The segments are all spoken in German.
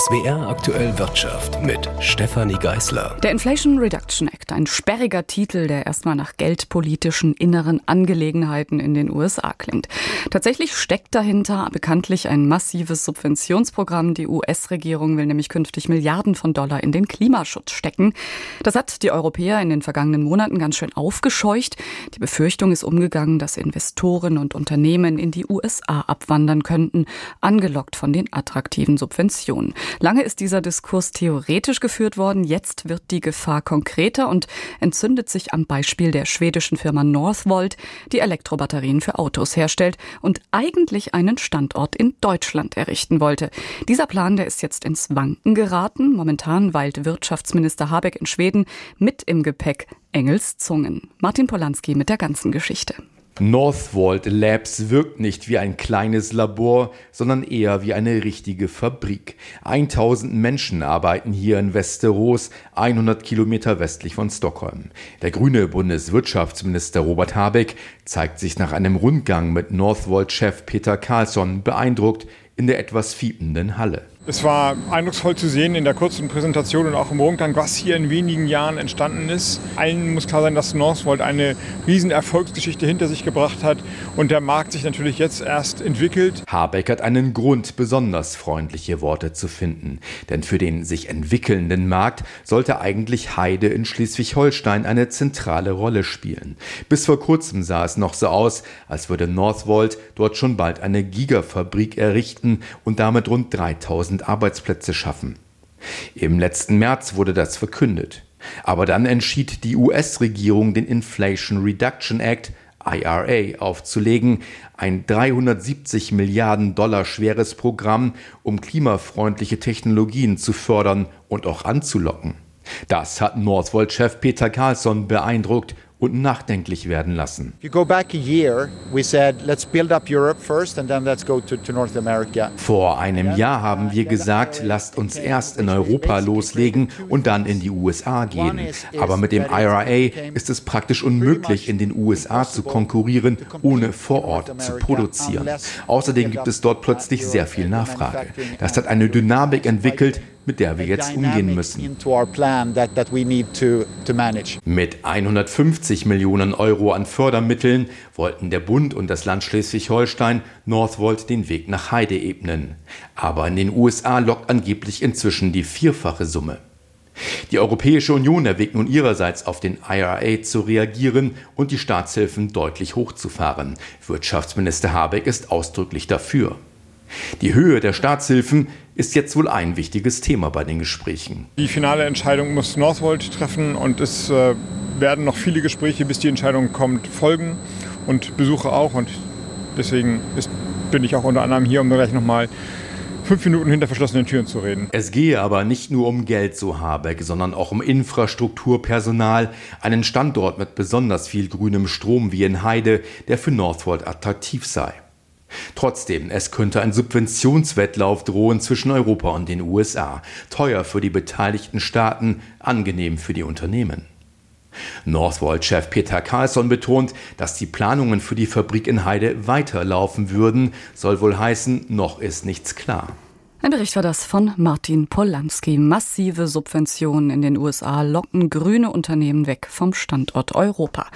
SWR aktuell Wirtschaft mit Stefanie Geißler. Der Inflation Reduction Act, ein sperriger Titel, der erstmal nach geldpolitischen inneren Angelegenheiten in den USA klingt. Tatsächlich steckt dahinter bekanntlich ein massives Subventionsprogramm. Die US-Regierung will nämlich künftig Milliarden von Dollar in den Klimaschutz stecken. Das hat die Europäer in den vergangenen Monaten ganz schön aufgescheucht. Die Befürchtung ist umgegangen, dass Investoren und Unternehmen in die USA abwandern könnten, angelockt von den attraktiven Subventionen. Lange ist dieser Diskurs theoretisch geführt worden, jetzt wird die Gefahr konkreter und entzündet sich am Beispiel der schwedischen Firma Northvolt, die Elektrobatterien für Autos herstellt und eigentlich einen Standort in Deutschland errichten wollte. Dieser Plan, der ist jetzt ins Wanken geraten. Momentan weilt Wirtschaftsminister Habeck in Schweden mit im Gepäck Engels Zungen. Martin Polanski mit der ganzen Geschichte. Northvolt Labs wirkt nicht wie ein kleines Labor, sondern eher wie eine richtige Fabrik. 1000 Menschen arbeiten hier in Westeros, 100 Kilometer westlich von Stockholm. Der grüne Bundeswirtschaftsminister Robert Habeck zeigt sich nach einem Rundgang mit Northvolt-Chef Peter Carlsson beeindruckt in der etwas fiependen Halle. Es war eindrucksvoll zu sehen in der kurzen Präsentation und auch im Rundgang, was hier in wenigen Jahren entstanden ist. Allen muss klar sein, dass Northvolt eine riesen Erfolgsgeschichte hinter sich gebracht hat und der Markt sich natürlich jetzt erst entwickelt. Habeck hat einen Grund, besonders freundliche Worte zu finden. Denn für den sich entwickelnden Markt sollte eigentlich Heide in Schleswig-Holstein eine zentrale Rolle spielen. Bis vor kurzem sah es noch so aus, als würde Northvolt dort schon bald eine Gigafabrik errichten und damit rund 3000 1000 Arbeitsplätze schaffen. Im letzten März wurde das verkündet. Aber dann entschied die US-Regierung, den Inflation Reduction Act IRA aufzulegen, ein 370 Milliarden Dollar schweres Programm, um klimafreundliche Technologien zu fördern und auch anzulocken. Das hat Northvolt-Chef Peter Carlsson beeindruckt und nachdenklich werden lassen. Vor einem Jahr haben wir gesagt, lasst uns erst in Europa loslegen und dann in die USA gehen. Aber mit dem IRA ist es praktisch unmöglich, in den USA zu konkurrieren, ohne vor Ort zu produzieren. Außerdem gibt es dort plötzlich sehr viel Nachfrage. Das hat eine Dynamik entwickelt, mit der wir jetzt umgehen müssen. Mit 150 Millionen Euro an Fördermitteln wollten der Bund und das Land Schleswig-Holstein Northvolt den Weg nach Heide ebnen. Aber in den USA lockt angeblich inzwischen die vierfache Summe. Die Europäische Union erwägt nun ihrerseits auf den IRA zu reagieren und die Staatshilfen deutlich hochzufahren. Wirtschaftsminister Habeck ist ausdrücklich dafür. Die Höhe der Staatshilfen ist jetzt wohl ein wichtiges Thema bei den Gesprächen. Die finale Entscheidung muss Northvolt treffen und es äh, werden noch viele Gespräche, bis die Entscheidung kommt, folgen und Besuche auch. Und deswegen ist, bin ich auch unter anderem hier, um gleich nochmal fünf Minuten hinter verschlossenen Türen zu reden. Es gehe aber nicht nur um Geld, so Habeck, sondern auch um Infrastruktur, Personal, einen Standort mit besonders viel grünem Strom wie in Heide, der für Northvolt attraktiv sei. Trotzdem, es könnte ein Subventionswettlauf drohen zwischen Europa und den USA. Teuer für die beteiligten Staaten, angenehm für die Unternehmen. Northvolt-Chef Peter Carlsson betont, dass die Planungen für die Fabrik in Heide weiterlaufen würden, soll wohl heißen, noch ist nichts klar. Ein Bericht war das von Martin Polanski. Massive Subventionen in den USA locken grüne Unternehmen weg vom Standort Europa.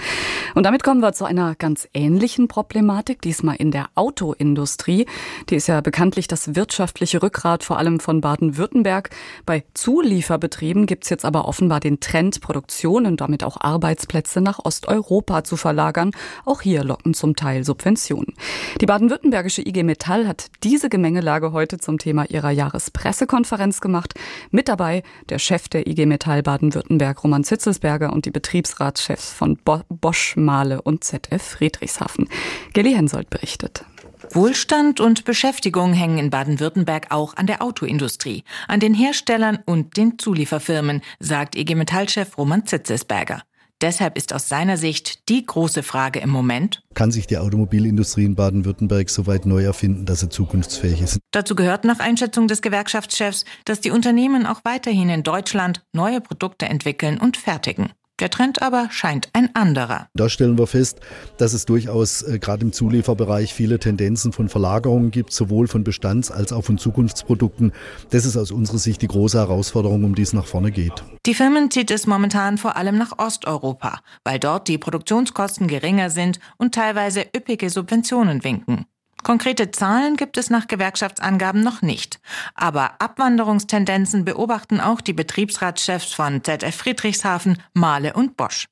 Und damit kommen wir zu einer ganz ähnlichen Problematik, diesmal in der Autoindustrie. Die ist ja bekanntlich das wirtschaftliche Rückgrat vor allem von Baden-Württemberg. Bei Zulieferbetrieben gibt's jetzt aber offenbar den Trend, Produktion und damit auch Arbeitsplätze nach Osteuropa zu verlagern. Auch hier locken zum Teil Subventionen. Die baden-württembergische IG Metall hat diese Gemengelage heute zum Thema ihrer Jahrespressekonferenz gemacht. Mit dabei der Chef der IG Metall Baden-Württemberg, Roman Zitzelsberger und die Betriebsratschefs von Bosch, Mahle und ZF Friedrichshafen. Gelly Hensoldt berichtet. Wohlstand und Beschäftigung hängen in Baden-Württemberg auch an der Autoindustrie, an den Herstellern und den Zulieferfirmen, sagt IG Metall-Chef Roman Zitzelsberger. Deshalb ist aus seiner Sicht die große Frage im Moment, kann sich die Automobilindustrie in Baden-Württemberg so weit neu erfinden, dass sie zukunftsfähig ist. Dazu gehört nach Einschätzung des Gewerkschaftschefs, dass die Unternehmen auch weiterhin in Deutschland neue Produkte entwickeln und fertigen. Der Trend aber scheint ein anderer. Da stellen wir fest, dass es durchaus äh, gerade im Zulieferbereich viele Tendenzen von Verlagerungen gibt, sowohl von Bestands- als auch von Zukunftsprodukten. Das ist aus unserer Sicht die große Herausforderung, um die es nach vorne geht. Die Firmen zieht es momentan vor allem nach Osteuropa, weil dort die Produktionskosten geringer sind und teilweise üppige Subventionen winken. Konkrete Zahlen gibt es nach Gewerkschaftsangaben noch nicht. Aber Abwanderungstendenzen beobachten auch die Betriebsratschefs von ZF Friedrichshafen, Mahle und Bosch.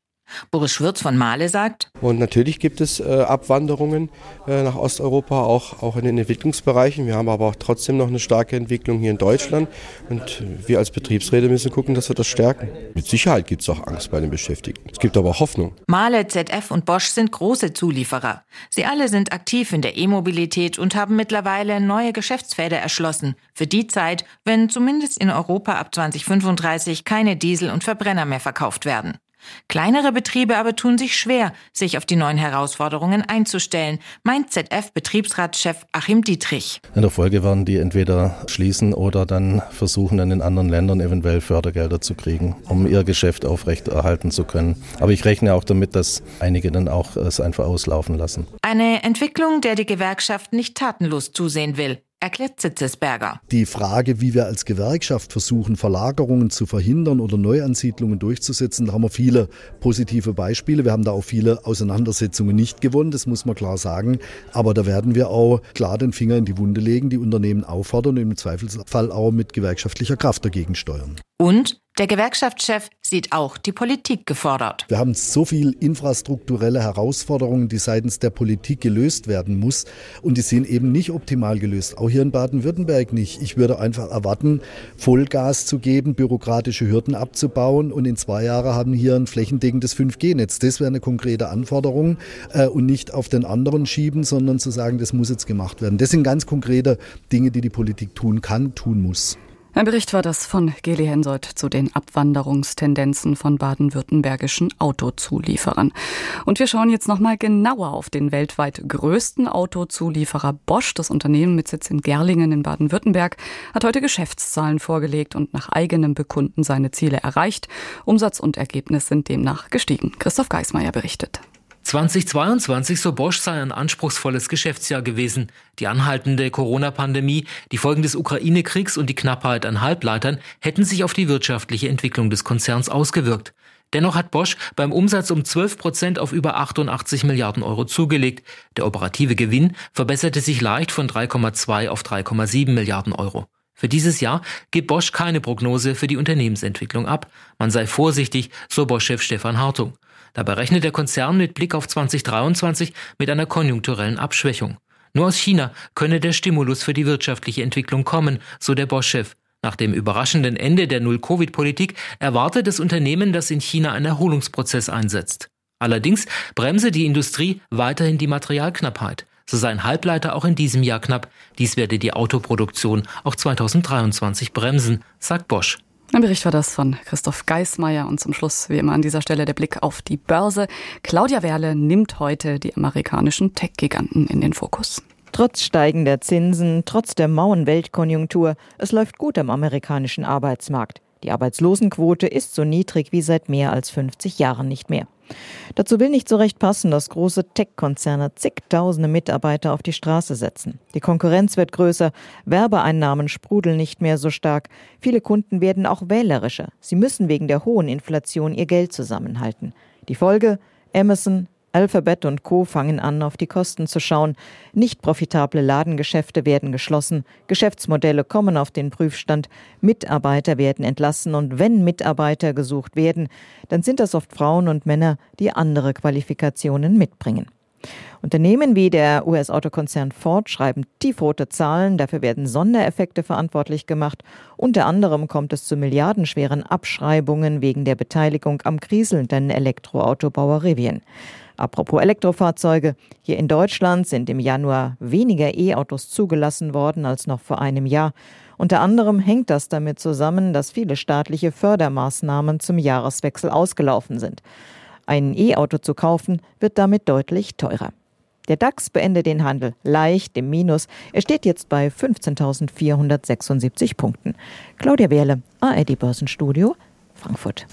Boris Schwürz von Mahle sagt. Und natürlich gibt es äh, Abwanderungen äh, nach Osteuropa, auch, auch in den Entwicklungsbereichen. Wir haben aber auch trotzdem noch eine starke Entwicklung hier in Deutschland. Und wir als Betriebsräte müssen gucken, dass wir das stärken. Mit Sicherheit gibt es auch Angst bei den Beschäftigten. Es gibt aber auch Hoffnung. Mahle, ZF und Bosch sind große Zulieferer. Sie alle sind aktiv in der E-Mobilität und haben mittlerweile neue Geschäftsfelder erschlossen. Für die Zeit, wenn zumindest in Europa ab 2035 keine Diesel und Verbrenner mehr verkauft werden. Kleinere Betriebe aber tun sich schwer, sich auf die neuen Herausforderungen einzustellen, meint ZF-Betriebsratschef Achim Dietrich. In der Folge werden die entweder schließen oder dann versuchen, in den anderen Ländern eventuell Fördergelder zu kriegen, um ihr Geschäft aufrechterhalten zu können. Aber ich rechne auch damit, dass einige dann auch es einfach auslaufen lassen. Eine Entwicklung, der die Gewerkschaft nicht tatenlos zusehen will erklärt Zitzesberger. Die Frage, wie wir als Gewerkschaft versuchen, Verlagerungen zu verhindern oder Neuansiedlungen durchzusetzen, da haben wir viele positive Beispiele. Wir haben da auch viele Auseinandersetzungen nicht gewonnen, das muss man klar sagen. Aber da werden wir auch klar den Finger in die Wunde legen, die Unternehmen auffordern und im Zweifelsfall auch mit gewerkschaftlicher Kraft dagegen steuern. Und der Gewerkschaftschef sieht auch die Politik gefordert. Wir haben so viel infrastrukturelle Herausforderungen, die seitens der Politik gelöst werden muss. Und die sind eben nicht optimal gelöst. Auch hier in Baden-Württemberg nicht. Ich würde einfach erwarten, Vollgas zu geben, bürokratische Hürden abzubauen. Und in zwei Jahren haben hier ein flächendeckendes 5G-Netz. Das wäre eine konkrete Anforderung. Äh, und nicht auf den anderen schieben, sondern zu sagen, das muss jetzt gemacht werden. Das sind ganz konkrete Dinge, die die Politik tun kann, tun muss. Ein Bericht war das von Geli Hensoldt zu den Abwanderungstendenzen von baden-württembergischen Autozulieferern. Und wir schauen jetzt nochmal genauer auf den weltweit größten Autozulieferer Bosch. Das Unternehmen mit Sitz in Gerlingen in Baden-Württemberg hat heute Geschäftszahlen vorgelegt und nach eigenem Bekunden seine Ziele erreicht. Umsatz und Ergebnis sind demnach gestiegen. Christoph Geismeier berichtet. 2022, so Bosch, sei ein anspruchsvolles Geschäftsjahr gewesen. Die anhaltende Corona-Pandemie, die Folgen des Ukraine-Kriegs und die Knappheit an Halbleitern hätten sich auf die wirtschaftliche Entwicklung des Konzerns ausgewirkt. Dennoch hat Bosch beim Umsatz um 12 Prozent auf über 88 Milliarden Euro zugelegt. Der operative Gewinn verbesserte sich leicht von 3,2 auf 3,7 Milliarden Euro. Für dieses Jahr gibt Bosch keine Prognose für die Unternehmensentwicklung ab. Man sei vorsichtig, so Bosch-Chef Stefan Hartung. Dabei rechnet der Konzern mit Blick auf 2023 mit einer konjunkturellen Abschwächung. Nur aus China könne der Stimulus für die wirtschaftliche Entwicklung kommen, so der Bosch-Chef. Nach dem überraschenden Ende der Null-Covid-Politik erwartet das Unternehmen, dass in China ein Erholungsprozess einsetzt. Allerdings bremse die Industrie weiterhin die Materialknappheit. So seien Halbleiter auch in diesem Jahr knapp. Dies werde die Autoproduktion auch 2023 bremsen, sagt Bosch. Ein Bericht war das von Christoph Geismeier und zum Schluss wie immer an dieser Stelle der Blick auf die Börse. Claudia Werle nimmt heute die amerikanischen Tech-Giganten in den Fokus. Trotz steigender Zinsen, trotz der mauen Weltkonjunktur, es läuft gut am amerikanischen Arbeitsmarkt. Die Arbeitslosenquote ist so niedrig wie seit mehr als 50 Jahren nicht mehr. Dazu will nicht so recht passen, dass große Tech-Konzerne zigtausende Mitarbeiter auf die Straße setzen. Die Konkurrenz wird größer, Werbeeinnahmen sprudeln nicht mehr so stark. Viele Kunden werden auch wählerischer. Sie müssen wegen der hohen Inflation ihr Geld zusammenhalten. Die Folge? Amazon, Alphabet und Co. fangen an, auf die Kosten zu schauen. Nicht profitable Ladengeschäfte werden geschlossen, Geschäftsmodelle kommen auf den Prüfstand, Mitarbeiter werden entlassen und wenn Mitarbeiter gesucht werden, dann sind das oft Frauen und Männer, die andere Qualifikationen mitbringen. Unternehmen wie der US-Autokonzern Ford schreiben tiefrote Zahlen, dafür werden Sondereffekte verantwortlich gemacht. Unter anderem kommt es zu milliardenschweren Abschreibungen wegen der Beteiligung am kriselnden Elektroautobauer Rivian. Apropos Elektrofahrzeuge. Hier in Deutschland sind im Januar weniger E-Autos zugelassen worden als noch vor einem Jahr. Unter anderem hängt das damit zusammen, dass viele staatliche Fördermaßnahmen zum Jahreswechsel ausgelaufen sind. Ein E-Auto zu kaufen wird damit deutlich teurer. Der DAX beendet den Handel leicht im Minus. Er steht jetzt bei 15.476 Punkten. Claudia Wehrle, ARD Börsenstudio, Frankfurt.